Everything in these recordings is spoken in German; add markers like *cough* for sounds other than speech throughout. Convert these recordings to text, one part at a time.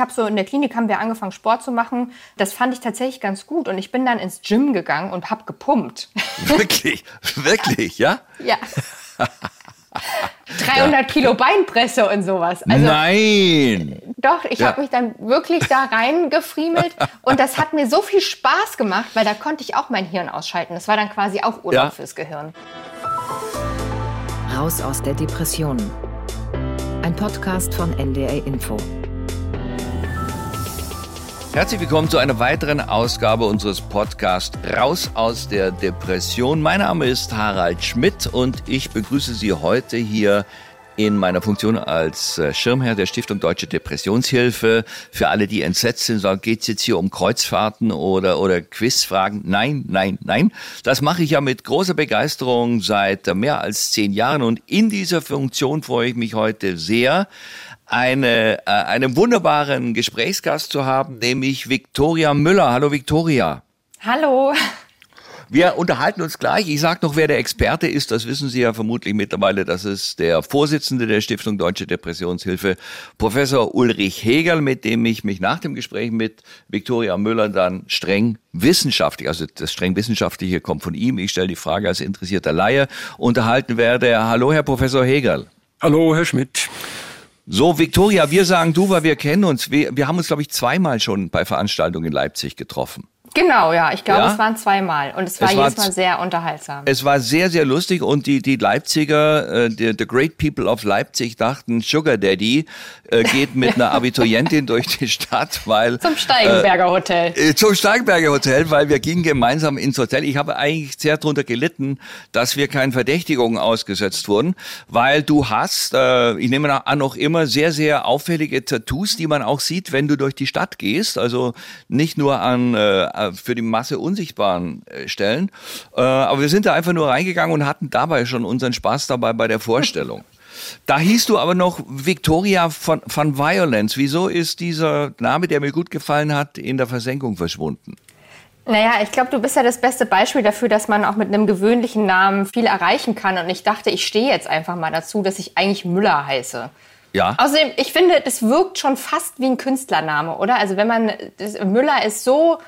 Ich habe so in der Klinik haben wir angefangen Sport zu machen. Das fand ich tatsächlich ganz gut und ich bin dann ins Gym gegangen und habe gepumpt. *laughs* Wirklich, wirklich, ja? *laughs* Ja. 300 ja. Kilo Beinpresse und sowas. Also, Nein! Doch, ich ja. habe mich dann wirklich da reingefriemelt *laughs* und das hat mir so viel Spaß gemacht, weil da konnte ich auch mein Hirn ausschalten. Das war dann quasi auch Urlaub ja. fürs Gehirn. Raus aus der Depression. Ein Podcast von NDR Info. Herzlich willkommen zu einer weiteren Ausgabe unseres Podcasts Raus aus der Depression. Mein Name ist Harald Schmidt und ich begrüße Sie heute hier in meiner Funktion als äh, Schirmherr der Stiftung Deutsche Depressionshilfe. Für alle, die entsetzt sind, sagen, geht's jetzt hier um Kreuzfahrten oder, oder Quizfragen? Nein, nein, nein. Das mache ich ja mit großer Begeisterung seit mehr als zehn Jahren und in dieser Funktion freue ich mich heute sehr, eine, äh, einen wunderbaren Gesprächsgast zu haben, nämlich Viktoria Müller. Hallo Viktoria. Hallo. Wir unterhalten uns gleich. Ich sage noch, wer der Experte ist. Das wissen Sie ja vermutlich mittlerweile. Das ist der Vorsitzende der Stiftung Deutsche Depressionshilfe, Professor Ulrich Hegel, mit dem ich mich nach dem Gespräch mit Viktoria Müller dann streng wissenschaftlich, also das streng wissenschaftliche kommt von ihm. Ich stelle die Frage als interessierter Laie, unterhalten werde. Hallo, Herr Professor Hegel. Hallo, Herr Schmidt. So, Viktoria, wir sagen du, weil wir kennen uns. Wir, wir haben uns, glaube ich, zweimal schon bei Veranstaltungen in Leipzig getroffen. Genau, ja. Ich glaube, ja? es waren zweimal. Und es war es jedes Mal sehr unterhaltsam. Es war sehr, sehr lustig. Und die, die Leipziger, äh, die, the Great People of Leipzig dachten, Sugar Daddy äh, geht mit einer *laughs* Abiturientin durch die Stadt, weil... Zum Steigenberger Hotel. Äh, zum Steigenberger Hotel, weil wir gingen gemeinsam ins Hotel. Ich habe eigentlich sehr darunter gelitten, dass wir keinen Verdächtigungen ausgesetzt wurden, weil du hast, äh, ich nehme an, noch immer sehr, sehr auffällige Tattoos, die man auch sieht, wenn du durch die Stadt gehst. Also nicht nur an äh, äh, für die Masse unsichtbaren äh, Stellen. Äh, aber wir sind da einfach nur reingegangen und hatten dabei schon unseren Spaß dabei bei der Vorstellung. *laughs* Da hieß du aber noch Victoria von, von Violence. Wieso ist dieser Name, der mir gut gefallen hat, in der Versenkung verschwunden? Naja, ich glaube, du bist ja das beste Beispiel dafür, dass man auch mit einem gewöhnlichen Namen viel erreichen kann. Und ich dachte, ich stehe jetzt einfach mal dazu, dass ich eigentlich Müller heiße. Ja. Außerdem, ich finde, das wirkt schon fast wie ein Künstlername, oder? Also wenn man, das, Müller ist so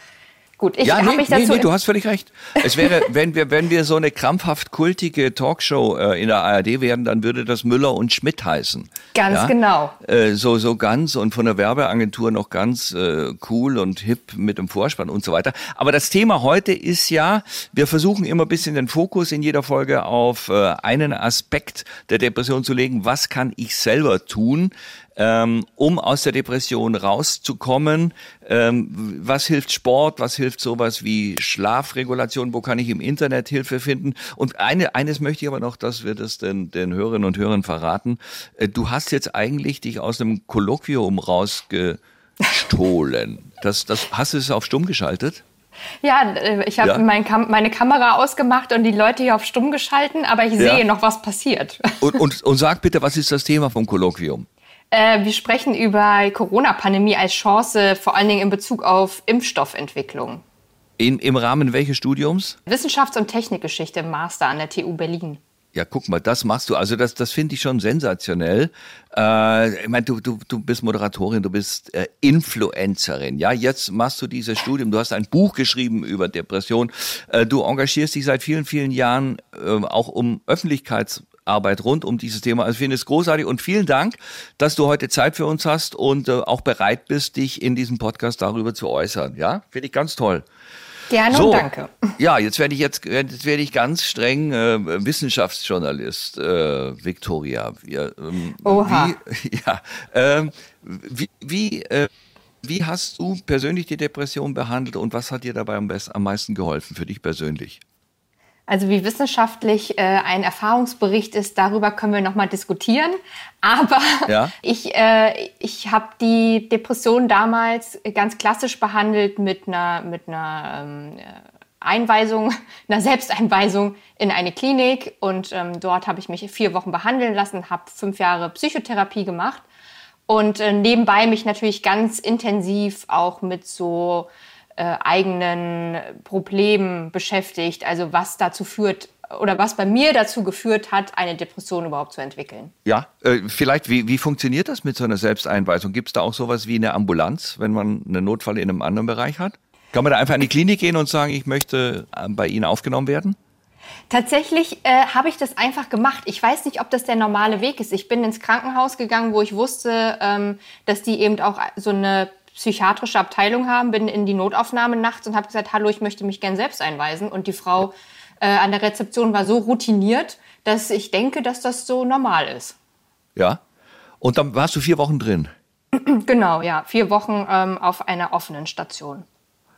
Gut, ich ja, habe nee, mich dazu. Nee, nee, du hast völlig recht. Es wäre, *laughs* wenn wir, wenn wir so eine krampfhaft kultige Talkshow äh, in der ARD werden, dann würde das Müller und Schmidt heißen. Ganz ja? genau. Äh, so, so ganz und von der Werbeagentur noch ganz äh, cool und hip mit dem Vorspann und so weiter. Aber das Thema heute ist ja, wir versuchen immer ein bisschen den Fokus in jeder Folge auf äh, einen Aspekt der Depression zu legen. Was kann ich selber tun? Ähm, um aus der Depression rauszukommen. Ähm, was hilft Sport? Was hilft sowas wie Schlafregulation? Wo kann ich im Internet Hilfe finden? Und eine, eines möchte ich aber noch, dass wir das den, den Hörerinnen und Hörern verraten. Äh, du hast jetzt eigentlich dich aus einem Kolloquium rausgestohlen. Das, das, hast du es auf stumm geschaltet? Ja, äh, ich habe ja. mein Kam meine Kamera ausgemacht und die Leute hier auf stumm geschalten, aber ich sehe ja. noch, was passiert. Und, und, *laughs* und sag bitte, was ist das Thema vom Kolloquium? Äh, wir sprechen über Corona-Pandemie als Chance, vor allen Dingen in Bezug auf Impfstoffentwicklung. In, Im Rahmen welches Studiums? Wissenschafts- und Technikgeschichte im Master an der TU Berlin. Ja, guck mal, das machst du. Also das, das finde ich schon sensationell. Äh, ich meine, du, du, du bist Moderatorin, du bist äh, Influencerin. Ja, jetzt machst du dieses Studium. Du hast ein Buch geschrieben über Depression. Äh, du engagierst dich seit vielen, vielen Jahren äh, auch um Öffentlichkeits Arbeit rund um dieses Thema. Also ich finde es großartig und vielen Dank, dass du heute Zeit für uns hast und äh, auch bereit bist, dich in diesem Podcast darüber zu äußern. Ja, finde ich ganz toll. Gerne so, und danke. Ja, jetzt werde ich jetzt, jetzt werde ich ganz streng äh, Wissenschaftsjournalist, äh, Victoria. Ja, ähm, Oha. Wie, *laughs* ja, ähm, wie, wie, äh, wie hast du persönlich die Depression behandelt und was hat dir dabei am, besten, am meisten geholfen für dich persönlich? Also wie wissenschaftlich äh, ein Erfahrungsbericht ist, darüber können wir nochmal diskutieren. *laughs* Aber ja. ich, äh, ich habe die Depression damals ganz klassisch behandelt mit einer, mit einer ähm, Einweisung, *laughs* einer Selbsteinweisung in eine Klinik. Und ähm, dort habe ich mich vier Wochen behandeln lassen, habe fünf Jahre Psychotherapie gemacht und äh, nebenbei mich natürlich ganz intensiv auch mit so äh, eigenen Problemen beschäftigt, also was dazu führt, oder was bei mir dazu geführt hat, eine Depression überhaupt zu entwickeln. Ja, äh, vielleicht, wie, wie funktioniert das mit so einer Selbsteinweisung? Gibt es da auch sowas wie eine Ambulanz, wenn man einen Notfall in einem anderen Bereich hat? Kann man da einfach in die Klinik gehen und sagen, ich möchte äh, bei Ihnen aufgenommen werden? Tatsächlich äh, habe ich das einfach gemacht. Ich weiß nicht, ob das der normale Weg ist. Ich bin ins Krankenhaus gegangen, wo ich wusste, ähm, dass die eben auch so eine psychiatrische Abteilung haben, bin in die Notaufnahme nachts und habe gesagt, hallo, ich möchte mich gern selbst einweisen. Und die Frau äh, an der Rezeption war so routiniert, dass ich denke, dass das so normal ist. Ja. Und dann warst du vier Wochen drin. *clears throat* Genau, ja, vier Wochen ähm, auf einer offenen Station.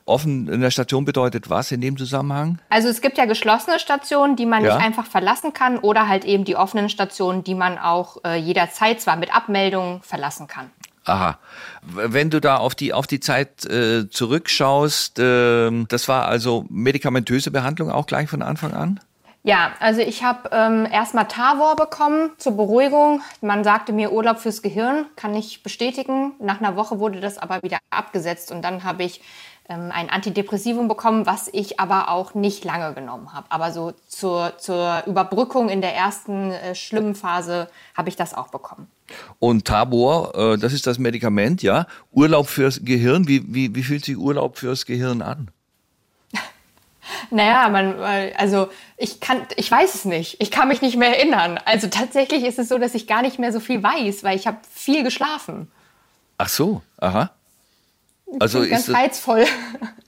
Offen in der Station bedeutet was in dem Zusammenhang? Also es gibt ja geschlossene Stationen, die man ja. nicht einfach verlassen kann oder halt eben die offenen Stationen, die man auch äh, jederzeit zwar mit Abmeldung verlassen kann. Aha. Wenn du da auf die, auf die Zeit äh, zurückschaust, äh, das war also medikamentöse Behandlung auch gleich von Anfang an? Ja, also ich habe ähm, erstmal Tavor bekommen zur Beruhigung. Man sagte mir Urlaub fürs Gehirn, kann ich bestätigen. Nach einer Woche wurde das aber wieder abgesetzt und dann habe ich ein Antidepressivum bekommen, was ich aber auch nicht lange genommen habe. Aber so zur, zur Überbrückung in der ersten äh, schlimmen Phase habe ich das auch bekommen. Und Tabor, äh, das ist das Medikament, ja. Urlaub fürs Gehirn, wie, wie, wie fühlt sich Urlaub fürs Gehirn an? *laughs* Naja, man, also ich kann, ich weiß es nicht. Ich kann mich nicht mehr erinnern. Also tatsächlich ist es so, dass ich gar nicht mehr so viel weiß, weil ich habe viel geschlafen. Ach so, aha. Also ganz ist reizvoll.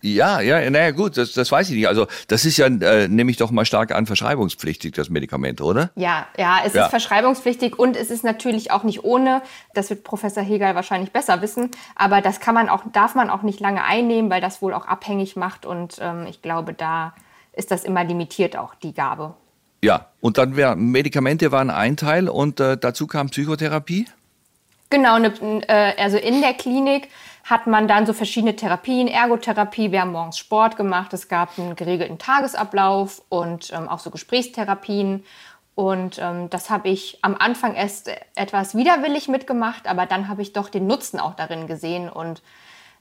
Ja, ja, naja gut, das, das weiß ich nicht. Also das ist ja, äh, nehme ich doch mal stark an, verschreibungspflichtig, das Medikament, oder? Ja, ja, es ja. ist verschreibungspflichtig und es ist natürlich auch nicht ohne, das wird Professor Hegel wahrscheinlich besser wissen, aber das kann man auch, darf man auch nicht lange einnehmen, weil das wohl auch abhängig macht und ähm, ich glaube, da ist das immer limitiert auch, die Gabe. Ja, und dann wär, Medikamente waren ein Teil und äh, dazu kam Psychotherapie? Genau, ne, äh, also in der Klinik hat man dann so verschiedene Therapien, Ergotherapie, wir haben morgens Sport gemacht, es gab einen geregelten Tagesablauf und ähm, auch so Gesprächstherapien. Und ähm, das habe ich am Anfang erst etwas widerwillig mitgemacht, aber dann habe ich doch den Nutzen auch darin gesehen und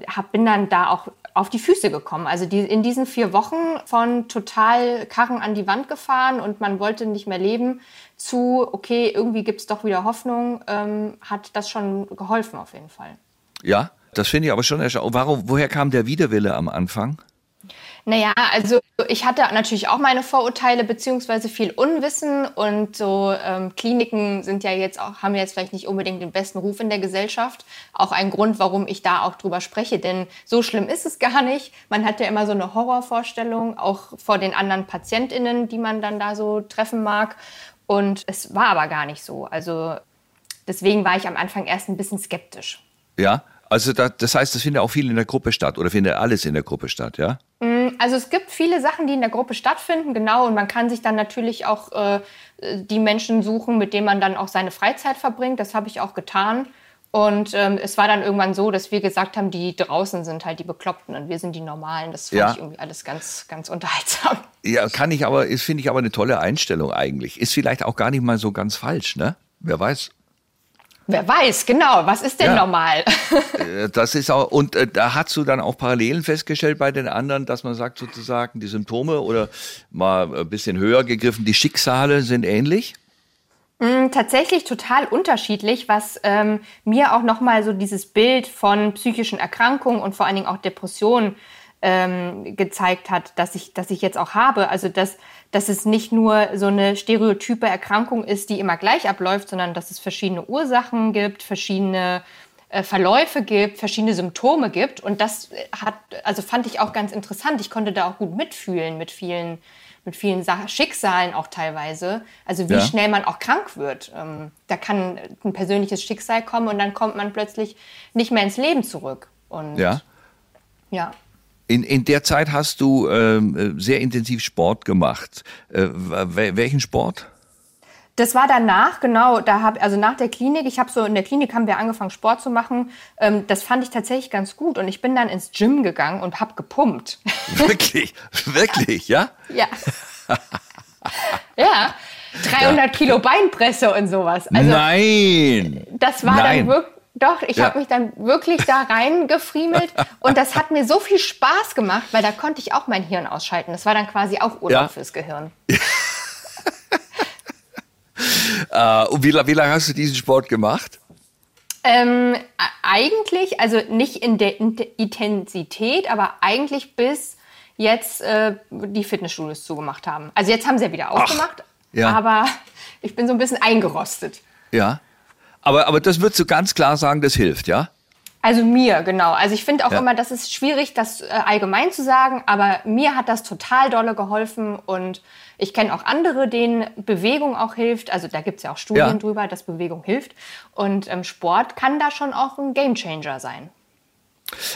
hab, bin dann da auch auf die Füße gekommen. Also die, in diesen vier Wochen von total Karren an die Wand gefahren und man wollte nicht mehr leben zu, okay, irgendwie gibt es doch wieder Hoffnung, ähm, hat das schon geholfen auf jeden Fall. Ja, das finde ich aber schon erstaunlich. Warum, woher kam der Widerwille am Anfang? Naja, also ich hatte natürlich auch meine Vorurteile beziehungsweise viel Unwissen und so ähm, Kliniken sind ja jetzt auch, haben jetzt vielleicht nicht unbedingt den besten Ruf in der Gesellschaft. Auch ein Grund, warum ich da auch drüber spreche, denn so schlimm ist es gar nicht. Man hat ja immer so eine Horrorvorstellung, auch vor den anderen PatientInnen, die man dann da so treffen mag. Und es war aber gar nicht so. Also deswegen war ich am Anfang erst ein bisschen skeptisch. Ja, also da, das heißt, das findet auch viel in der Gruppe statt oder findet alles in der Gruppe statt, ja? Mm, also es gibt viele Sachen, die in der Gruppe stattfinden, genau. Und man kann sich dann natürlich auch äh, die Menschen suchen, mit denen man dann auch seine Freizeit verbringt. Das habe ich auch getan. Und ähm, es war dann irgendwann so, dass wir gesagt haben, die draußen sind halt die Bekloppten und wir sind die Normalen. Das fand ja. ich irgendwie alles ganz, ganz unterhaltsam. Ja, kann ich aber, ist, finde ich aber eine tolle Einstellung eigentlich. Ist vielleicht auch gar nicht mal so ganz falsch, ne? Wer weiß. Wer weiß, genau, was ist denn ja. normal? Äh, das ist auch, und äh, da hast du dann auch Parallelen festgestellt bei den anderen, dass man sagt sozusagen, die Symptome oder mal ein bisschen höher gegriffen, die Schicksale sind ähnlich? Mm, tatsächlich total unterschiedlich, was ähm, mir auch nochmal so dieses Bild von psychischen Erkrankungen und vor allen Dingen auch Depressionen ähm, gezeigt hat, dass ich, dass ich jetzt auch habe. Also dass dass es nicht nur so eine stereotype Erkrankung ist, die immer gleich abläuft, sondern dass es verschiedene Ursachen gibt, verschiedene äh, Verläufe gibt, verschiedene Symptome gibt. Und das hat, also fand ich auch ganz interessant. Ich konnte da auch gut mitfühlen mit vielen, mit vielen Schicksalen auch teilweise. Also wie ja. schnell man auch krank wird. Ähm, da kann ein persönliches Schicksal kommen und dann kommt man plötzlich nicht mehr ins Leben zurück. Und ja. Ja. In, in der Zeit hast du ähm, sehr intensiv Sport gemacht. Äh, welchen Sport? Das war danach, genau. Da hab, also nach der Klinik, ich habe so in der Klinik haben wir angefangen Sport zu machen. Ähm, das fand ich tatsächlich ganz gut und ich bin dann ins Gym gegangen und habe gepumpt. *laughs* Wirklich, wirklich, ja? Ja. ja. 300 *laughs* ja. Kilo Beinpresse und sowas. Also, Nein. Das war Nein. dann wirklich doch, ich ja. habe mich dann wirklich da reingefriemelt *laughs* und das hat mir so viel Spaß gemacht, weil da konnte ich auch mein Hirn ausschalten. Das war dann quasi auch Urlaub ja. fürs Gehirn. *laughs* äh, und wie, wie lange hast du diesen Sport gemacht? Ähm, eigentlich, also nicht in der Intensität, aber eigentlich bis jetzt äh, die Fitnessstudios zugemacht haben. Also jetzt haben sie ja wieder aufgemacht, Ach, ja. aber ich bin so ein bisschen eingerostet. Ja, aber, aber das würdest du ganz klar sagen, das hilft, ja? Also mir, genau. Also ich finde auch ja. immer, das ist schwierig, das äh, allgemein zu sagen, aber mir hat das total dolle geholfen und ich kenne auch andere, denen Bewegung auch hilft. Also da gibt es ja auch Studien ja. drüber, dass Bewegung hilft. Und ähm, Sport kann da schon auch ein Gamechanger sein.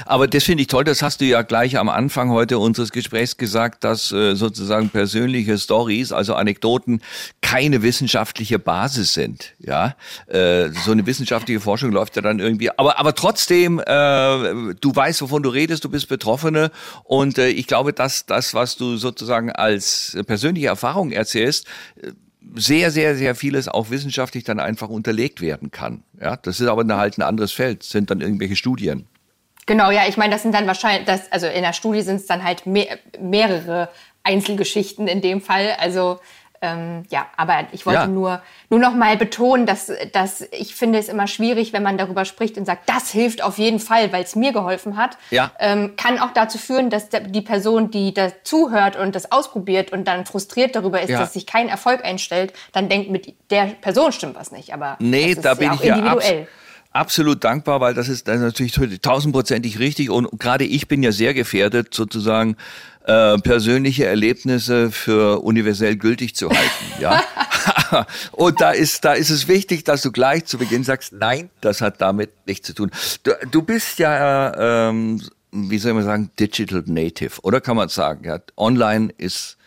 Aber das finde ich toll, das hast du ja gleich am Anfang heute unseres Gesprächs gesagt, dass äh, sozusagen persönliche Stories, also Anekdoten, keine wissenschaftliche Basis sind. Ja, äh, so eine wissenschaftliche Forschung läuft ja dann irgendwie. Aber aber trotzdem, äh, du weißt, wovon du redest, du bist Betroffene und äh, ich glaube, dass das, was du sozusagen als persönliche Erfahrung erzählst, sehr, sehr, sehr vieles auch wissenschaftlich dann einfach unterlegt werden kann. Ja, das ist aber halt ein anderes Feld, sind dann irgendwelche Studien. Genau, ja, ich meine, das sind dann wahrscheinlich, das, also in der Studie sind es dann halt mehr, mehrere Einzelgeschichten in dem Fall. Also ähm, ja, aber ich wollte ja. nur, nur noch mal betonen, dass, dass ich finde es immer schwierig, wenn man darüber spricht und sagt, das hilft auf jeden Fall, weil es mir geholfen hat. Ja. Ähm, kann auch dazu führen, dass die Person, die da zuhört und das ausprobiert und dann frustriert darüber ist, ja. dass sich kein Erfolg einstellt, dann denkt, mit der Person stimmt was nicht. Aber nee, da bin ja ich individuell. Ja absolut dankbar, weil das ist, natürlich tausendprozentig richtig und gerade ich bin ja sehr gefährdet, sozusagen äh, persönliche Erlebnisse für universell gültig zu halten. ja. *laughs* und da ist, da ist es wichtig, dass du gleich zu Beginn sagst, nein, das hat damit nichts zu tun. Du, du bist ja, ähm, wie soll man sagen, Digital Native, oder kann man sagen? Ja, online ist,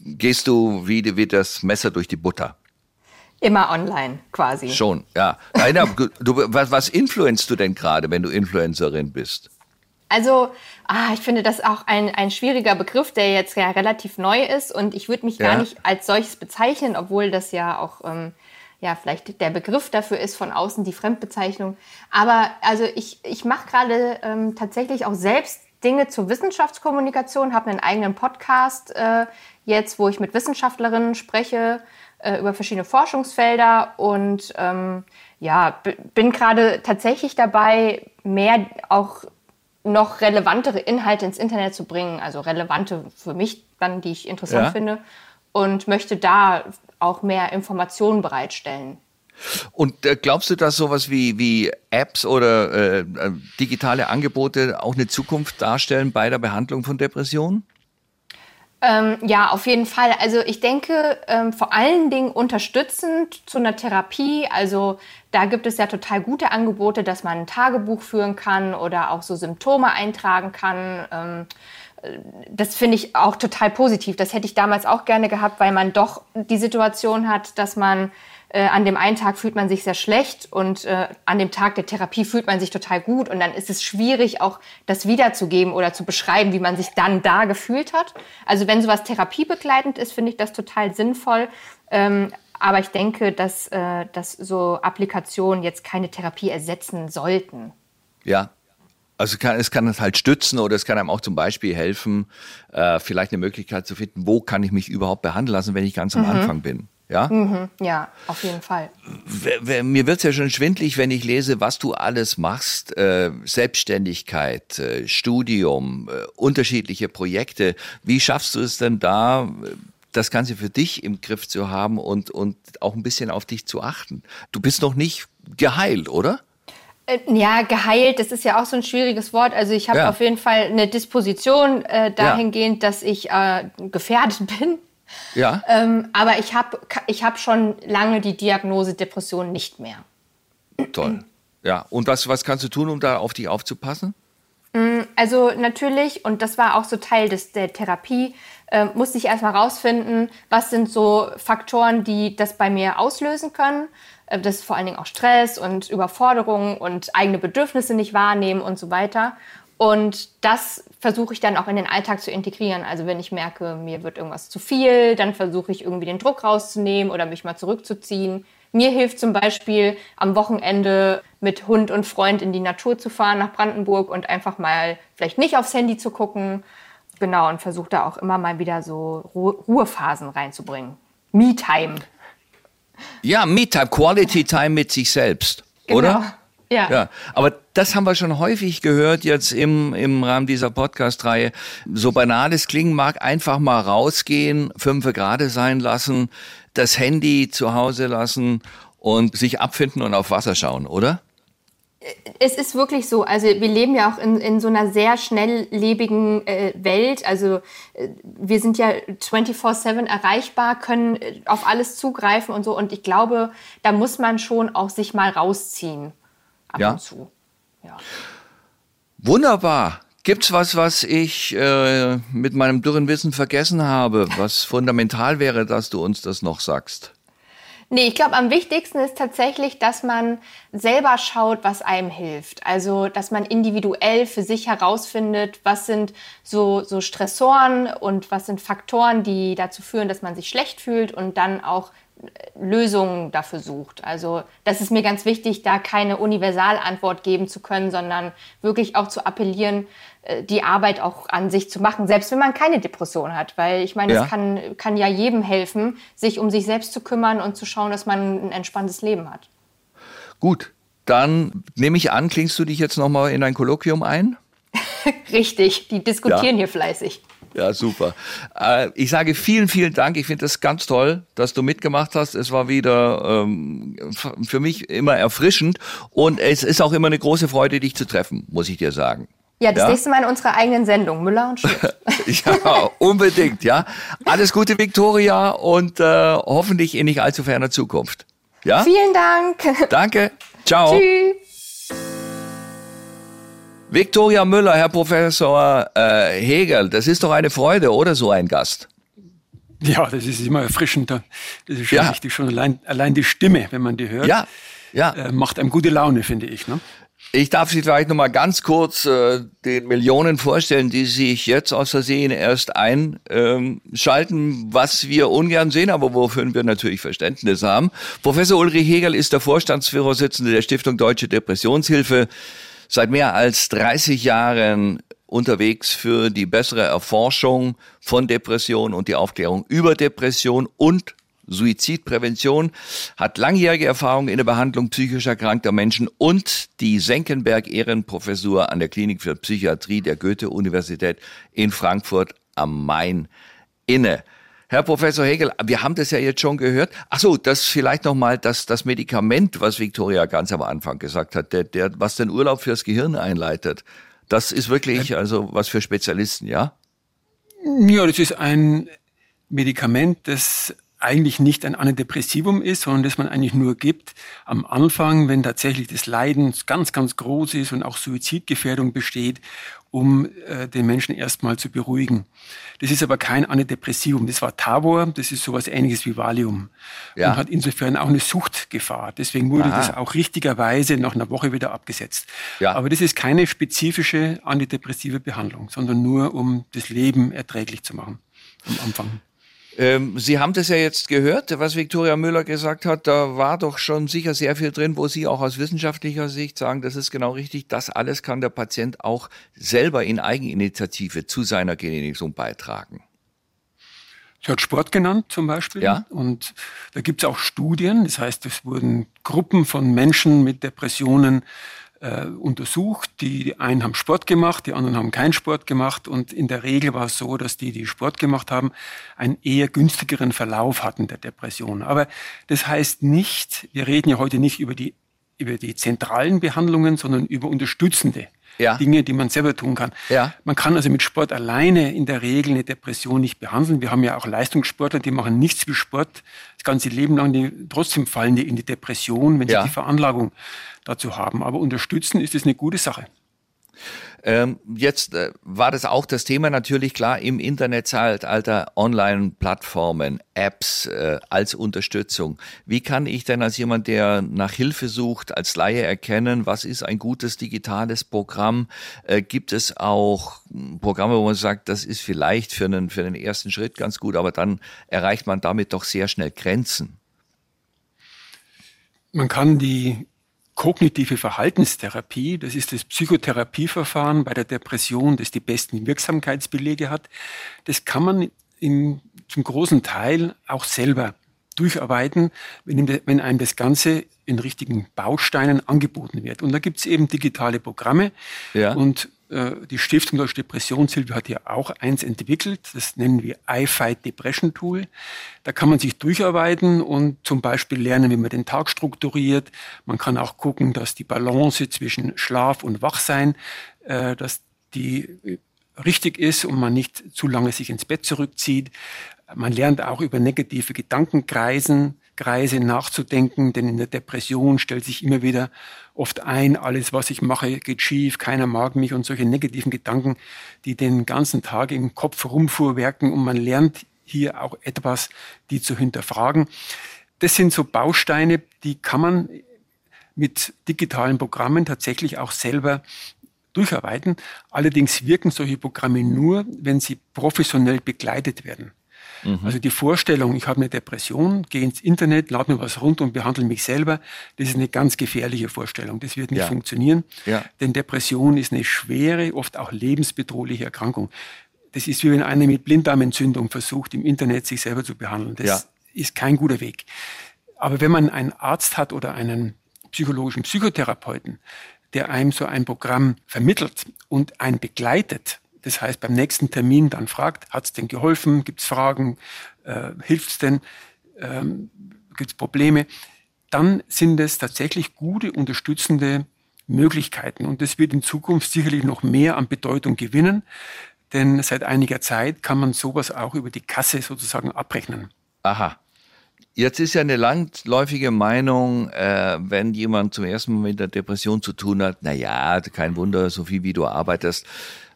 gehst du wie, wie das Messer durch die Butter. Immer online quasi. Schon, ja. Rainer, *laughs* du, was, was influenzt du denn gerade, wenn du Influencerin bist? Also, ah, ich finde das auch ein, ein schwieriger Begriff, der jetzt ja relativ neu ist und ich würde mich ja. gar nicht als solches bezeichnen, obwohl das ja auch ähm, ja vielleicht der Begriff dafür ist von außen die Fremdbezeichnung. Aber also ich, ich mache gerade ähm, tatsächlich auch selbst Dinge zur Wissenschaftskommunikation, habe einen eigenen Podcast äh, jetzt, wo ich mit Wissenschaftlerinnen spreche äh, über verschiedene Forschungsfelder und ähm, ja, bin gerade tatsächlich dabei, mehr auch noch relevantere Inhalte ins Internet zu bringen, also relevante für mich dann, die ich interessant ja. finde und möchte da auch mehr Informationen bereitstellen. Und äh, glaubst du, dass sowas wie, wie Apps oder äh, äh digitale Angebote auch eine Zukunft darstellen bei der Behandlung von Depressionen? Ähm, ja, auf jeden Fall. Also ich denke ähm, vor allen Dingen unterstützend zu einer Therapie. Also da gibt es ja total gute Angebote, dass man ein Tagebuch führen kann oder auch so Symptome eintragen kann. Ähm, das finde ich auch total positiv. Das hätte ich damals auch gerne gehabt, weil man doch die Situation hat, dass man äh, an dem einen Tag fühlt man sich sehr schlecht und äh, an dem Tag der Therapie fühlt man sich total gut und dann ist es schwierig, auch das wiederzugeben oder zu beschreiben, wie man sich dann da gefühlt hat. Also wenn sowas therapiebegleitend ist, finde ich das total sinnvoll. Ähm, aber ich denke, dass, äh, dass so Applikationen jetzt keine Therapie ersetzen sollten. Ja, also kann, es kann es halt stützen oder es kann einem auch zum Beispiel helfen, äh, vielleicht eine Möglichkeit zu finden, wo kann ich mich überhaupt behandeln lassen, wenn ich ganz am mhm. Anfang bin. Ja? Mhm, ja, auf jeden Fall. Mir wird's ja schon schwindlig, wenn ich lese, was du alles machst. Äh, Selbstständigkeit, äh, Studium, äh, unterschiedliche Projekte. Wie schaffst du es denn da, das Ganze für dich im Griff zu haben und, und auch ein bisschen auf dich zu achten? Du bist noch nicht geheilt, oder? Äh, ja, geheilt, das ist ja auch so ein schwieriges Wort. Also ich habe ja. auf jeden Fall eine Disposition äh, dahingehend, ja. dass ich äh, gefährdet *laughs* bin. Ja. Ähm, aber ich habe ich hab schon lange die Diagnose Depression nicht mehr. Toll. Ja, und was, was kannst du tun, um da auf dich aufzupassen? Mm, also natürlich, und das war auch so Teil des, der Therapie, äh, musste ich erstmal rausfinden, was sind so Faktoren, die das bei mir auslösen können. Äh, das ist vor allen Dingen auch Stress und Überforderung und eigene Bedürfnisse nicht wahrnehmen und so weiter. Und das versuche ich dann auch in den Alltag zu integrieren. Also wenn ich merke, mir wird irgendwas zu viel, dann versuche ich irgendwie den Druck rauszunehmen oder mich mal zurückzuziehen. Mir hilft zum Beispiel am Wochenende mit Hund und Freund in die Natur zu fahren nach Brandenburg und einfach mal vielleicht nicht aufs Handy zu gucken. Genau, und versuche da auch immer mal wieder so Ruhephasen reinzubringen. Me-Time. Ja, Me-Time, Quality Time mit sich selbst, genau. oder? Ja. ja. Aber das haben wir schon häufig gehört jetzt im, im Rahmen dieser Podcast-Reihe. So banal es klingen mag, einfach mal rausgehen, fünfe gerade sein lassen, das Handy zu Hause lassen und sich abfinden und auf Wasser schauen, oder? Es ist wirklich so. Also wir leben ja auch in, in so einer sehr schnelllebigen äh, Welt. Also äh, wir sind ja 24/7 erreichbar, können äh, auf alles zugreifen und so. Und ich glaube, da muss man schon auch sich mal rausziehen ab ja. und zu. Ja. Wunderbar. Gibt's was, was ich äh, mit meinem dürren Wissen vergessen habe, was fundamental wäre, dass du uns das noch sagst? Nee, ich glaube, am wichtigsten ist tatsächlich, dass man selber schaut, was einem hilft. Also, dass man individuell für sich herausfindet, was sind so, so Stressoren und was sind Faktoren, die dazu führen, dass man sich schlecht fühlt und dann auch Lösungen dafür sucht. Also das ist mir ganz wichtig, da keine Universalantwort geben zu können, sondern wirklich auch zu appellieren, äh, die Arbeit auch an sich zu machen, selbst wenn man keine Depression hat. Weil ich meine, es ja. kann, kann ja jedem helfen, sich um sich selbst zu kümmern und zu schauen, dass man ein entspanntes Leben hat. Gut, dann nehme ich an, klingst du dich jetzt nochmal in ein Kolloquium ein? *laughs* Richtig, die diskutieren ja. hier fleißig. Ja, super. Äh, ich sage vielen, vielen Dank. Ich finde das ganz toll, dass du mitgemacht hast. Es war wieder ähm, für mich immer erfrischend und es ist auch immer eine große Freude, dich zu treffen, muss ich dir sagen. Ja, das ja? nächste Mal in unserer eigenen Sendung, Müller und Schmidt. *laughs* ja, unbedingt, ja. Alles Gute, Viktoria, und äh, hoffentlich in nicht allzu ferner Zukunft. Ja? Vielen Dank. Danke. Ciao. Tschüss. Viktoria Müller, Herr Professor äh, Hegel, das ist doch eine Freude, oder so ein Gast? Ja, das ist immer erfrischend. Das ist schon ja. richtig, schon allein, allein die Stimme, wenn man die hört, ja. Ja. Äh, macht einem gute Laune, finde ich. Ne? Ich darf Sie vielleicht noch mal ganz kurz äh, den Millionen vorstellen, die sich jetzt aus Versehen erst einschalten, ähm, was wir ungern sehen, aber wofür wir natürlich Verständnis haben. Professor Ulrich Hegel ist der Vorstandsvorsitzende der Stiftung Deutsche Depressionshilfe seit mehr als 30 Jahren unterwegs für die bessere Erforschung von Depression und die Aufklärung über Depression und Suizidprävention, hat langjährige Erfahrung in der Behandlung psychisch erkrankter Menschen und die Senckenberg-Ehrenprofessur an der Klinik für Psychiatrie der Goethe-Universität in Frankfurt am Main inne. Herr Professor Hegel, wir haben das ja jetzt schon gehört. Ach so, das vielleicht noch mal das, das Medikament, was Victoria ganz am Anfang gesagt hat, der, der, was den Urlaub fürs Gehirn einleitet. Das ist wirklich also was für Spezialisten, ja? Ja, das ist ein Medikament, das eigentlich nicht ein Antidepressivum ist, sondern das man eigentlich nur gibt am Anfang, wenn tatsächlich das Leiden ganz, ganz groß ist und auch Suizidgefährdung besteht, um äh, den Menschen erstmal zu beruhigen. Das ist aber kein Antidepressivum. Das war Tavor, das ist sowas ähnliches wie Valium ja. und hat insofern auch eine Suchtgefahr. Deswegen wurde Aha. das auch richtigerweise nach einer Woche wieder abgesetzt. Ja. Aber das ist keine spezifische antidepressive Behandlung, sondern nur um das Leben erträglich zu machen am Anfang. Ähm, Sie haben das ja jetzt gehört, was Viktoria Müller gesagt hat. Da war doch schon sicher sehr viel drin, wo Sie auch aus wissenschaftlicher Sicht sagen, das ist genau richtig. Das alles kann der Patient auch selber in Eigeninitiative zu seiner Genehmigung beitragen. Sie hat Sport genannt zum Beispiel. Ja. Und da gibt es auch Studien. Das heißt, es wurden Gruppen von Menschen mit Depressionen äh, untersucht. Die einen haben Sport gemacht, die anderen haben keinen Sport gemacht. Und in der Regel war es so, dass die, die Sport gemacht haben, einen eher günstigeren Verlauf hatten der Depression. Aber das heißt nicht, wir reden ja heute nicht über die, über die zentralen Behandlungen, sondern über unterstützende ja. Dinge, die man selber tun kann. Ja. Man kann also mit Sport alleine in der Regel eine Depression nicht behandeln. Wir haben ja auch Leistungssportler, die machen nichts wie Sport das ganze Leben lang, die, trotzdem fallen die in die Depression, wenn sie die Veranlagung dazu haben. Aber unterstützen ist es eine gute Sache. Ähm, jetzt äh, war das auch das Thema natürlich klar im Internetzeitalter, Online-Plattformen, Apps äh, als Unterstützung. Wie kann ich denn als jemand, der nach Hilfe sucht, als Laie erkennen, was ist ein gutes digitales Programm? Äh, gibt es auch Programme, wo man sagt, das ist vielleicht für einen, für den ersten Schritt ganz gut, aber dann erreicht man damit doch sehr schnell Grenzen? Man kann die kognitive Verhaltenstherapie, das ist das Psychotherapieverfahren bei der Depression, das die besten Wirksamkeitsbelege hat. Das kann man in, zum großen Teil auch selber durcharbeiten, wenn, wenn einem das Ganze in richtigen Bausteinen angeboten wird. Und da gibt es eben digitale Programme. Ja. Und die Stiftung Deutsche Depressionshilfe hat ja auch eins entwickelt. Das nennen wir iFight Depression Tool. Da kann man sich durcharbeiten und zum Beispiel lernen, wie man den Tag strukturiert. Man kann auch gucken, dass die Balance zwischen Schlaf und Wachsein, äh, dass die richtig ist und man nicht zu lange sich ins Bett zurückzieht. Man lernt auch über negative Gedankenkreisen, Kreise nachzudenken, denn in der Depression stellt sich immer wieder oft ein, alles, was ich mache, geht schief, keiner mag mich und solche negativen Gedanken, die den ganzen Tag im Kopf rumfuhrwerken und man lernt hier auch etwas, die zu hinterfragen. Das sind so Bausteine, die kann man mit digitalen Programmen tatsächlich auch selber durcharbeiten. Allerdings wirken solche Programme nur, wenn sie professionell begleitet werden. Mhm. Also die Vorstellung, ich habe eine Depression, gehe ins Internet, lade mir was runter und behandle mich selber, das ist eine ganz gefährliche Vorstellung. Das wird nicht ja. funktionieren, ja. denn Depression ist eine schwere, oft auch lebensbedrohliche Erkrankung. Das ist wie wenn einer mit Blinddarmentzündung versucht, im Internet sich selber zu behandeln. Das ja. ist kein guter Weg. Aber wenn man einen Arzt hat oder einen psychologischen Psychotherapeuten, der einem so ein Programm vermittelt und einen begleitet, das heißt, beim nächsten Termin dann fragt, hat es denn geholfen? Gibt es Fragen? Äh, Hilft es denn? Ähm, Gibt es Probleme? Dann sind es tatsächlich gute, unterstützende Möglichkeiten. Und das wird in Zukunft sicherlich noch mehr an Bedeutung gewinnen, denn seit einiger Zeit kann man sowas auch über die Kasse sozusagen abrechnen. Aha. Jetzt ist ja eine langläufige Meinung, äh, wenn jemand zum ersten Mal mit der Depression zu tun hat, na ja, kein Wunder, so viel wie du arbeitest,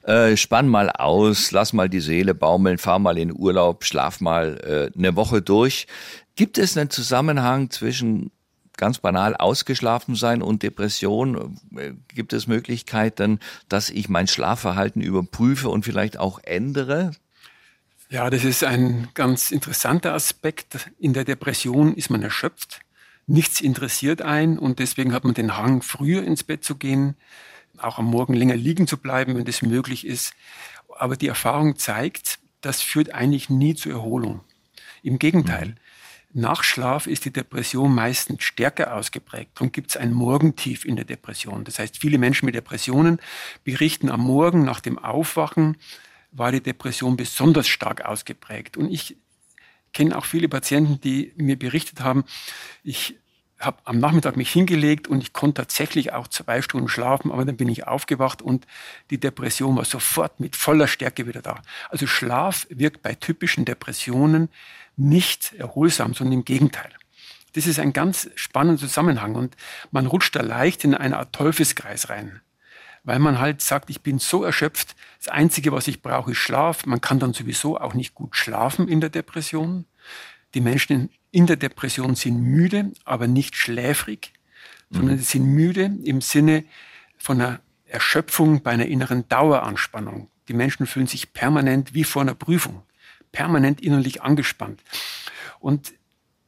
äh, spann mal aus, lass mal die Seele baumeln, fahr mal in Urlaub, schlaf mal äh, eine Woche durch. Gibt es einen Zusammenhang zwischen ganz banal ausgeschlafen sein und Depression? Äh, gibt es Möglichkeiten, dass ich mein Schlafverhalten überprüfe und vielleicht auch ändere? Ja, das ist ein ganz interessanter Aspekt. In der Depression ist man erschöpft. Nichts interessiert ein und deswegen hat man den Hang, früher ins Bett zu gehen auch am Morgen länger liegen zu bleiben, wenn das möglich ist. Aber die Erfahrung zeigt, das führt eigentlich nie zur Erholung. Im Gegenteil. Mhm. Nach Schlaf ist die Depression meistens stärker ausgeprägt. Darum gibt es ein Morgentief in der Depression. Das heißt, viele Menschen mit Depressionen berichten am Morgen nach dem Aufwachen, war die Depression besonders stark ausgeprägt. Und ich kenne auch viele Patienten, die mir berichtet haben, ich habe am Nachmittag mich hingelegt und ich konnte tatsächlich auch zwei Stunden schlafen, aber dann bin ich aufgewacht und die Depression war sofort mit voller Stärke wieder da. Also Schlaf wirkt bei typischen Depressionen nicht erholsam, sondern im Gegenteil. Das ist ein ganz spannender Zusammenhang und man rutscht da leicht in eine Art Teufelskreis rein, weil man halt sagt, ich bin so erschöpft, das Einzige, was ich brauche, ist Schlaf. Man kann dann sowieso auch nicht gut schlafen in der Depression. Die Menschen in der Depression sind müde, aber nicht schläfrig, sondern sie sind müde im Sinne von einer Erschöpfung bei einer inneren Daueranspannung. Die Menschen fühlen sich permanent wie vor einer Prüfung, permanent innerlich angespannt. Und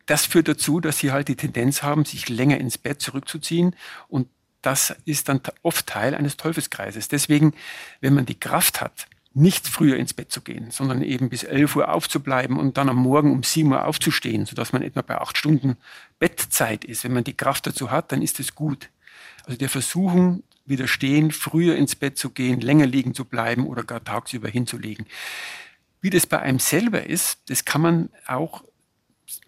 das führt dazu, dass sie halt die Tendenz haben, sich länger ins Bett zurückzuziehen und das ist dann oft Teil eines Teufelskreises. Deswegen, wenn man die Kraft hat, nicht früher ins Bett zu gehen, sondern eben bis 11 Uhr aufzubleiben und dann am Morgen um 7 Uhr aufzustehen, sodass man etwa bei acht Stunden Bettzeit ist. Wenn man die Kraft dazu hat, dann ist es gut. Also der Versuchung widerstehen, früher ins Bett zu gehen, länger liegen zu bleiben oder gar tagsüber hinzulegen. Wie das bei einem selber ist, das kann man auch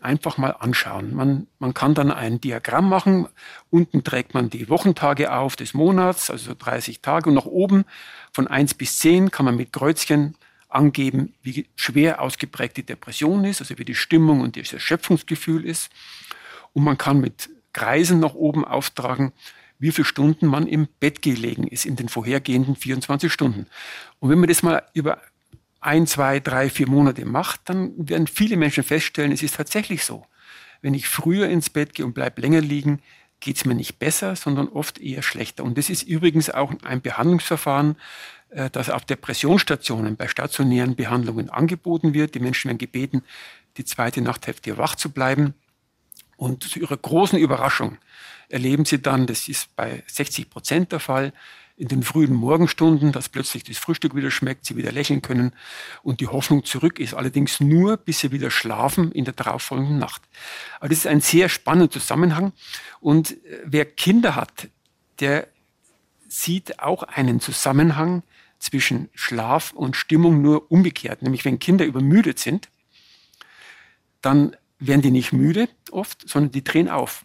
einfach mal anschauen. Man, man kann dann ein Diagramm machen. Unten trägt man die Wochentage auf des Monats, also 30 Tage. Und nach oben von 1 bis 10 kann man mit Kreuzchen angeben, wie schwer ausgeprägt die Depression ist, also wie die Stimmung und das Erschöpfungsgefühl ist. Und man kann mit Kreisen nach oben auftragen, wie viele Stunden man im Bett gelegen ist in den vorhergehenden 24 Stunden. Und wenn man das mal über ein, zwei, drei, vier Monate macht, dann werden viele Menschen feststellen, es ist tatsächlich so. Wenn ich früher ins Bett gehe und bleibe länger liegen, geht es mir nicht besser, sondern oft eher schlechter. Und das ist übrigens auch ein Behandlungsverfahren, äh, das auf Depressionsstationen bei stationären Behandlungen angeboten wird. Die Menschen werden gebeten, die zweite Nachthälfte wach zu bleiben. Und zu ihrer großen Überraschung erleben sie dann, das ist bei 60 Prozent der Fall, in den frühen Morgenstunden, dass plötzlich das Frühstück wieder schmeckt, sie wieder lächeln können und die Hoffnung zurück ist allerdings nur, bis sie wieder schlafen in der darauffolgenden Nacht. Aber das ist ein sehr spannender Zusammenhang und äh, wer Kinder hat, der sieht auch einen Zusammenhang zwischen Schlaf und Stimmung nur umgekehrt. Nämlich wenn Kinder übermüdet sind, dann werden die nicht müde oft, sondern die drehen auf.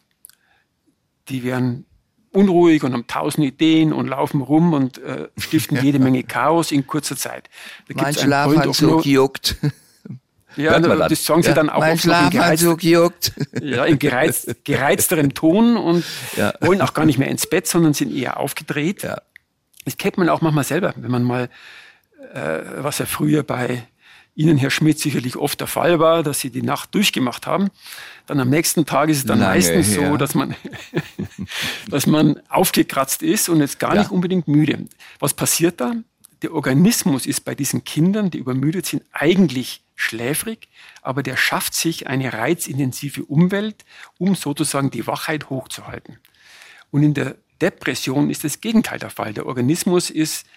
Die werden unruhig und haben tausend Ideen und laufen rum und äh, *laughs* stiften jede Menge Chaos in kurzer Zeit. Da mein Schlafanzug juckt. Ja, das, sagen sie ja, dann auch mein oft Schlafanzug juckt. Ja, in gereizt, *laughs* gereizterem Ton und ja. wollen auch gar nicht mehr ins Bett, sondern sind eher aufgedreht. Ja. Das kennt man auch manchmal selber, wenn man mal, äh, was ja früher bei Ihnen, Herr Schmidt, sicherlich oft der Fall war, dass Sie die Nacht durchgemacht haben. Dann am nächsten Tag ist es dann Lange meistens her. so, dass man, *laughs* dass man aufgekratzt ist und jetzt gar ja. nicht unbedingt müde. Was passiert da? Der Organismus ist bei diesen Kindern, die übermüdet sind, eigentlich schläfrig, aber der schafft sich eine reizintensive Umwelt, um sozusagen die Wachheit hochzuhalten. Und in der Depression ist das Gegenteil der Fall. Der Organismus ist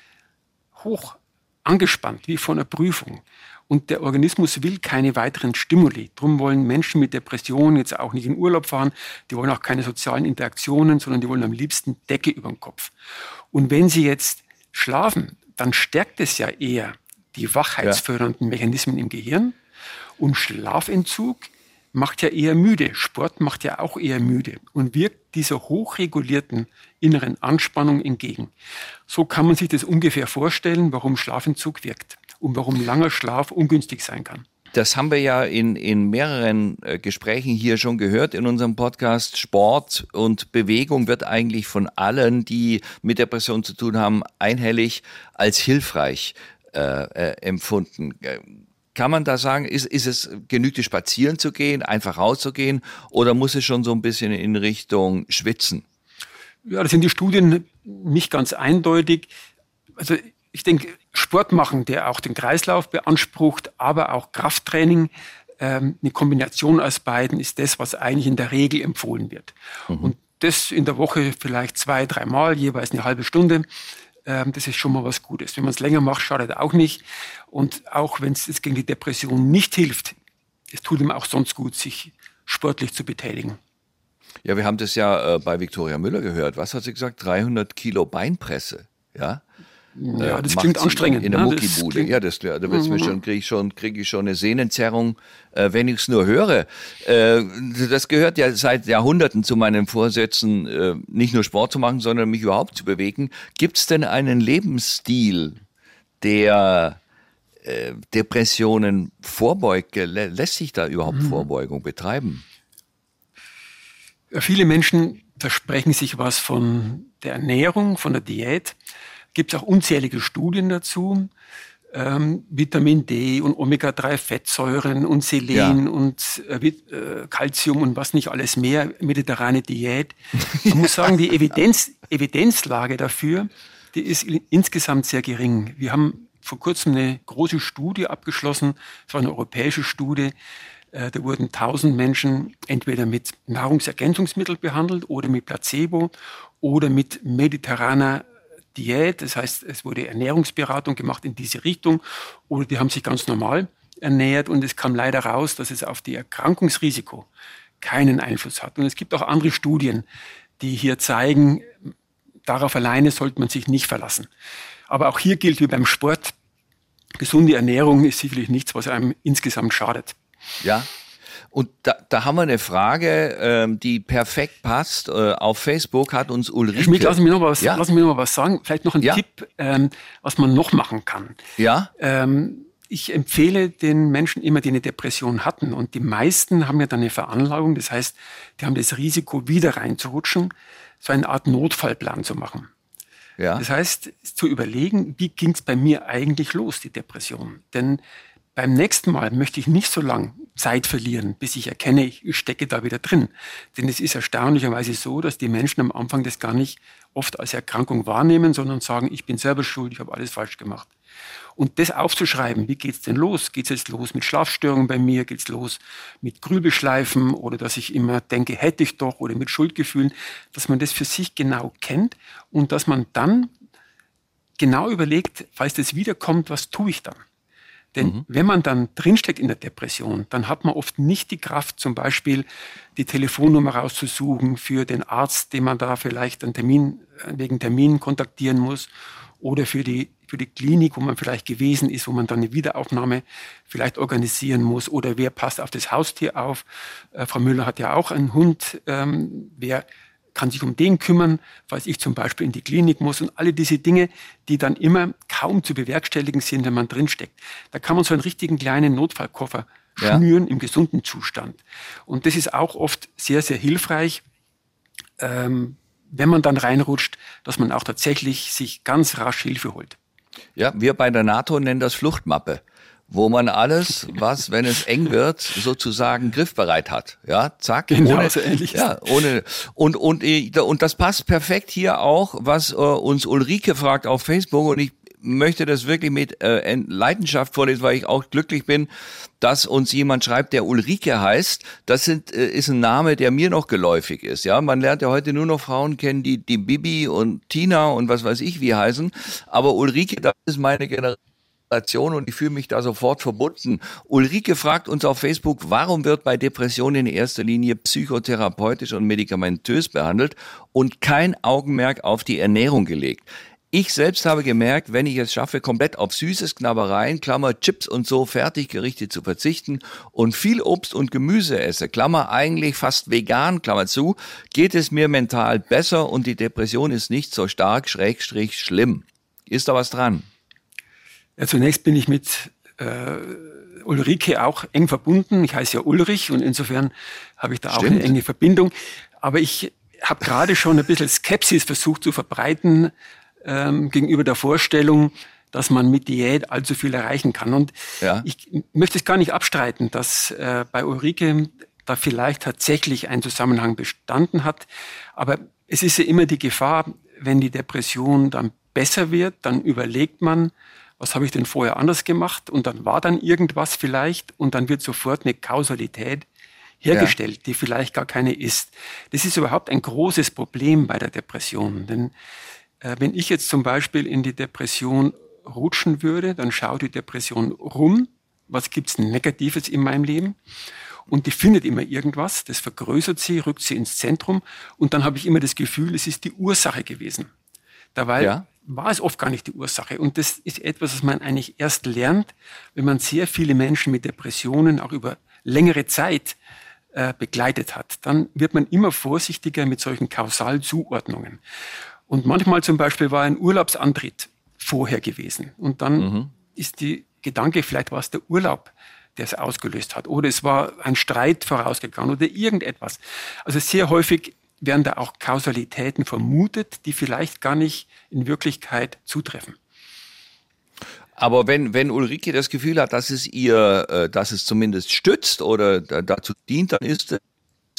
hoch angespannt, wie vor einer Prüfung. Und der Organismus will keine weiteren Stimuli. Drum wollen Menschen mit Depressionen jetzt auch nicht in Urlaub fahren. Die wollen auch keine sozialen Interaktionen, sondern die wollen am liebsten Decke über den Kopf. Und wenn sie jetzt schlafen, dann stärkt es ja eher die wachheitsfördernden Mechanismen im Gehirn. Und Schlafentzug macht ja eher müde. Sport macht ja auch eher müde und wirkt dieser hochregulierten inneren Anspannung entgegen. So kann man sich das ungefähr vorstellen, warum Schlafentzug wirkt und warum langer Schlaf ungünstig sein kann. Das haben wir ja in, in mehreren äh, Gesprächen hier schon gehört in unserem Podcast. Sport und Bewegung wird eigentlich von allen, die mit Depression zu tun haben, einhellig als hilfreich äh, äh, empfunden. Kann man da sagen, ist, ist es genügt es spazieren zu gehen, einfach rauszugehen oder muss es schon so ein bisschen in Richtung Schwitzen? Ja, das sind die Studien nicht ganz eindeutig. Also ich denke, Sport machen, der auch den Kreislauf beansprucht, aber auch Krafttraining, ähm, eine Kombination aus beiden ist das, was eigentlich in der Regel empfohlen wird. Mhm. Und das in der Woche vielleicht zwei, dreimal, jeweils eine halbe Stunde. Ähm, das ist schon mal was Gutes. Wenn man es länger macht, schadet auch nicht. Und auch wenn es gegen die Depression nicht hilft, es tut ihm auch sonst gut, sich sportlich zu betätigen. Ja, wir haben das ja äh, bei Viktoria Müller gehört. Was hat sie gesagt? 300 Kilo Beinpresse. Ja. Ja, das klingt anstrengend. In der ne? Muckibude. Ja, das, ja, da wird's mir mhm. schon, kriege ich schon, kriege ich schon eine Sehnenzerrung, äh, wenn ich es nur höre. Äh, das gehört ja seit Jahrhunderten zu meinen Vorsätzen, äh, nicht nur Sport zu machen, sondern mich überhaupt zu bewegen. Gibt es denn einen Lebensstil, der äh, Depressionen vorbeugt? Lässt sich da überhaupt mhm. Vorbeugung betreiben? Viele Menschen versprechen sich was von der Ernährung, von der Diät gibt es auch unzählige Studien dazu. Ähm, Vitamin D und Omega-3-Fettsäuren und Selen ja. und äh, äh, Calcium und was nicht alles mehr, mediterrane Diät. Man muss sagen, die Evidenz, Evidenzlage dafür, die ist insgesamt sehr gering. Wir haben vor kurzem eine große Studie abgeschlossen, es war eine europäische Studie, äh, da wurden 1000 Menschen entweder mit Nahrungsergänzungsmitteln behandelt oder mit Placebo oder mit mediterraner Diät, das heißt, es wurde Ernährungsberatung gemacht in diese Richtung oder die haben sich ganz normal ernährt und es kam leider raus, dass es auf die Erkrankungsrisiko keinen Einfluss hat. Und es gibt auch andere Studien, die hier zeigen, darauf alleine sollte man sich nicht verlassen. Aber auch hier gilt wie beim Sport, gesunde Ernährung ist sicherlich nichts, was einem insgesamt schadet. Ja, und da, da haben wir eine Frage, ähm, die perfekt passt. Äh, auf Facebook hat uns Ulrike... Schmidt, lass mich noch was, ja? lass mich noch mal was sagen. Vielleicht noch ein ja? Tipp, ähm, was man noch machen kann. Ja. Ähm, ich empfehle den Menschen immer, die eine Depression hatten. Und die meisten haben ja dann eine Veranlagung. Das heißt, die haben das Risiko, wieder reinzurutschen, so eine Art Notfallplan zu machen. Ja. Das heißt, zu überlegen, wie ging es bei mir eigentlich los, die Depression? Denn beim nächsten Mal möchte ich nicht so lange Zeit verlieren, bis ich erkenne, ich stecke da wieder drin. Denn es ist erstaunlicherweise so, dass die Menschen am Anfang das gar nicht oft als Erkrankung wahrnehmen, sondern sagen, ich bin selber schuld, ich habe alles falsch gemacht. Und das aufzuschreiben, wie geht's denn los? Geht's jetzt los mit Schlafstörungen bei mir? Geht's los mit Grübelschleifen oder dass ich immer denke, hätte ich doch oder mit Schuldgefühlen, dass man das für sich genau kennt und dass man dann genau überlegt, falls das wiederkommt, was tue ich dann? Denn mhm. wenn man dann drinsteckt in der Depression, dann hat man oft nicht die Kraft, zum Beispiel die Telefonnummer rauszusuchen für den Arzt, den man da vielleicht einen Termin, wegen Termin kontaktieren muss oder für die, für die Klinik, wo man vielleicht gewesen ist, wo man dann eine Wiederaufnahme vielleicht organisieren muss oder wer passt auf das Haustier auf. Äh, Frau Müller hat ja auch einen Hund. Ähm, wer kann sich um den kümmern, falls ich zum Beispiel in die Klinik muss und alle diese Dinge, die dann immer kaum zu bewerkstelligen sind, wenn man drinsteckt. Da kann man so einen richtigen kleinen Notfallkoffer ja. schnüren im gesunden Zustand. Und das ist auch oft sehr, sehr hilfreich, ähm, wenn man dann reinrutscht, dass man auch tatsächlich sich ganz rasch Hilfe holt. Ja, wir bei der NATO nennen das Fluchtmappe wo man alles, was, wenn es eng wird, sozusagen griffbereit hat. Ja, zack. Genau, ohne, so ähnlich. Ja, ohne, und, und, und das passt perfekt hier auch, was äh, uns Ulrike fragt auf Facebook und ich möchte das wirklich mit äh, Leidenschaft vorlesen, weil ich auch glücklich bin, dass uns jemand schreibt, der Ulrike heißt. Das sind, äh, ist ein Name, der mir noch geläufig ist. Ja, man lernt ja heute nur noch Frauen kennen, die, die Bibi und Tina und was weiß ich wie heißen. Aber Ulrike, das ist meine Generation und ich fühle mich da sofort verbunden. Ulrike fragt uns auf Facebook, warum wird bei Depressionen in erster Linie psychotherapeutisch und medikamentös behandelt und kein Augenmerk auf die Ernährung gelegt? Ich selbst habe gemerkt, wenn ich es schaffe, komplett auf süßes Knabbereien, Klammer Chips und so Fertiggerichte zu verzichten und viel Obst und Gemüse esse, Klammer eigentlich fast vegan, Klammer zu, geht es mir mental besser und die Depression ist nicht so stark, schrägstrich schlimm. Ist da was dran? Ja, zunächst bin ich mit äh, Ulrike auch eng verbunden. Ich heiße ja Ulrich und insofern habe ich da Stimmt. auch eine enge Verbindung. Aber ich habe gerade schon ein bisschen Skepsis versucht zu verbreiten ähm, gegenüber der Vorstellung, dass man mit Diät allzu viel erreichen kann. Und ja. ich möchte es gar nicht abstreiten, dass äh, bei Ulrike da vielleicht tatsächlich ein Zusammenhang bestanden hat. Aber es ist ja immer die Gefahr, wenn die Depression dann besser wird, dann überlegt man, was habe ich denn vorher anders gemacht? Und dann war dann irgendwas vielleicht und dann wird sofort eine Kausalität hergestellt, ja. die vielleicht gar keine ist. Das ist überhaupt ein großes Problem bei der Depression. Denn äh, wenn ich jetzt zum Beispiel in die Depression rutschen würde, dann schaut die Depression rum, was gibt's Negatives in meinem Leben? Und die findet immer irgendwas, das vergrößert sie, rückt sie ins Zentrum und dann habe ich immer das Gefühl, es ist die Ursache gewesen. Dabei ja war es oft gar nicht die Ursache. Und das ist etwas, was man eigentlich erst lernt, wenn man sehr viele Menschen mit Depressionen auch über längere Zeit äh, begleitet hat. Dann wird man immer vorsichtiger mit solchen Kausalzuordnungen. Und manchmal zum Beispiel war ein Urlaubsantritt vorher gewesen. Und dann mhm. ist die Gedanke, vielleicht war es der Urlaub, der es ausgelöst hat. Oder es war ein Streit vorausgegangen oder irgendetwas. Also sehr häufig werden da auch Kausalitäten vermutet, die vielleicht gar nicht in Wirklichkeit zutreffen. Aber wenn, wenn Ulrike das Gefühl hat, dass es ihr, äh, dass es zumindest stützt oder dazu dient, dann ist es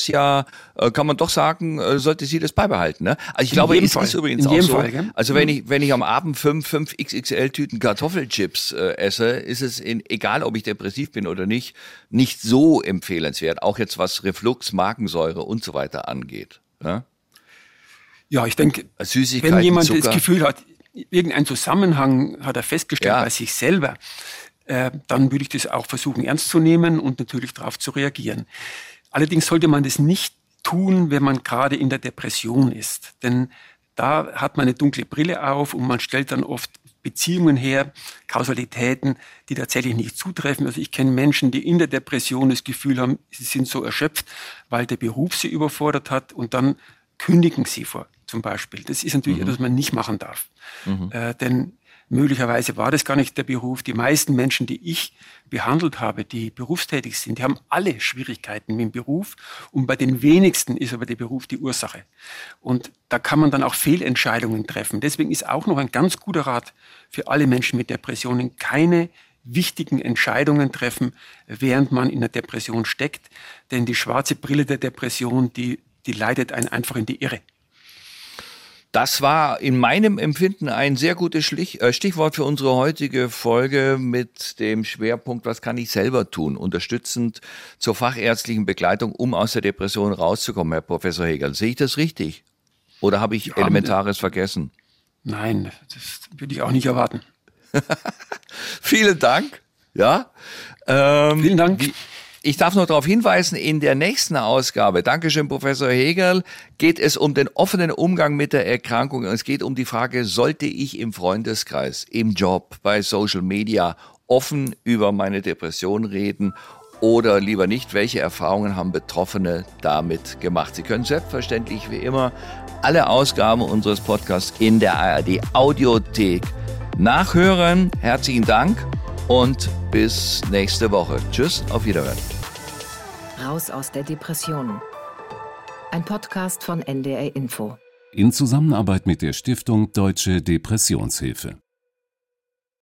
ja, äh, kann man doch sagen, äh, sollte sie das beibehalten. Ne? Also ich in glaube, es ist übrigens in auch so. Fall, also wenn mhm. ich, wenn ich am Abend fünf, fünf XXL-Tüten Kartoffelchips äh, esse, ist es in, egal, ob ich depressiv bin oder nicht, nicht so empfehlenswert. Auch jetzt was Reflux, Magensäure und so weiter angeht. Ja, ja ich denke, wenn jemand Zucker. das Gefühl hat, irgendeinen Zusammenhang hat er festgestellt ja. bei sich selber, äh, dann würde ich das auch versuchen ernst zu nehmen und natürlich darauf zu reagieren. Allerdings sollte man das nicht tun, wenn man gerade in der Depression ist. Denn da hat man eine dunkle Brille auf und man stellt dann oft Beziehungen her, Kausalitäten, die tatsächlich nicht zutreffen. Also ich kenne Menschen, die in der Depression das Gefühl haben, sie sind so erschöpft, weil der Beruf sie überfordert hat und dann kündigen sie vor, zum Beispiel. Das ist natürlich mhm. etwas, was man nicht machen darf. Mhm. Äh, denn Möglicherweise war das gar nicht der Beruf. Die meisten Menschen, die ich behandelt habe, die berufstätig sind, die haben alle Schwierigkeiten mit dem Beruf. Und bei den wenigsten ist aber der Beruf die Ursache. Und da kann man dann auch Fehlentscheidungen treffen. Deswegen ist auch noch ein ganz guter Rat für alle Menschen mit Depressionen, keine wichtigen Entscheidungen treffen, während man in der Depression steckt. Denn die schwarze Brille der Depression, die, die leitet einen einfach in die Irre. Das war in meinem Empfinden ein sehr gutes äh, Stichwort für unsere heutige Folge mit dem Schwerpunkt, was kann ich selber tun, unterstützend zur fachärztlichen Begleitung, um aus der Depression rauszukommen, Herr Professor Hegel. Sehe ich das richtig? Oder habe ich ja, Elementares vergessen? Nein, das würde ich auch nicht erwarten. *laughs* Vielen Dank. Ja. Ähm, Vielen Dank. Ich darf noch darauf hinweisen, in der nächsten Ausgabe, Dankeschön, Professor Hegel, geht es um den offenen Umgang mit der Erkrankung. Es geht um die Frage, sollte ich im Freundeskreis, im Job, bei Social Media offen über meine Depression reden oder lieber nicht? Welche Erfahrungen haben Betroffene damit gemacht? Sie können selbstverständlich wie immer alle Ausgaben unseres Podcasts in der ARD Audiothek nachhören. Herzlichen Dank und bis nächste Woche. Tschüss, auf Wiederhören. Raus aus der Depression. Ein Podcast von NDR Info. In Zusammenarbeit mit der Stiftung Deutsche Depressionshilfe.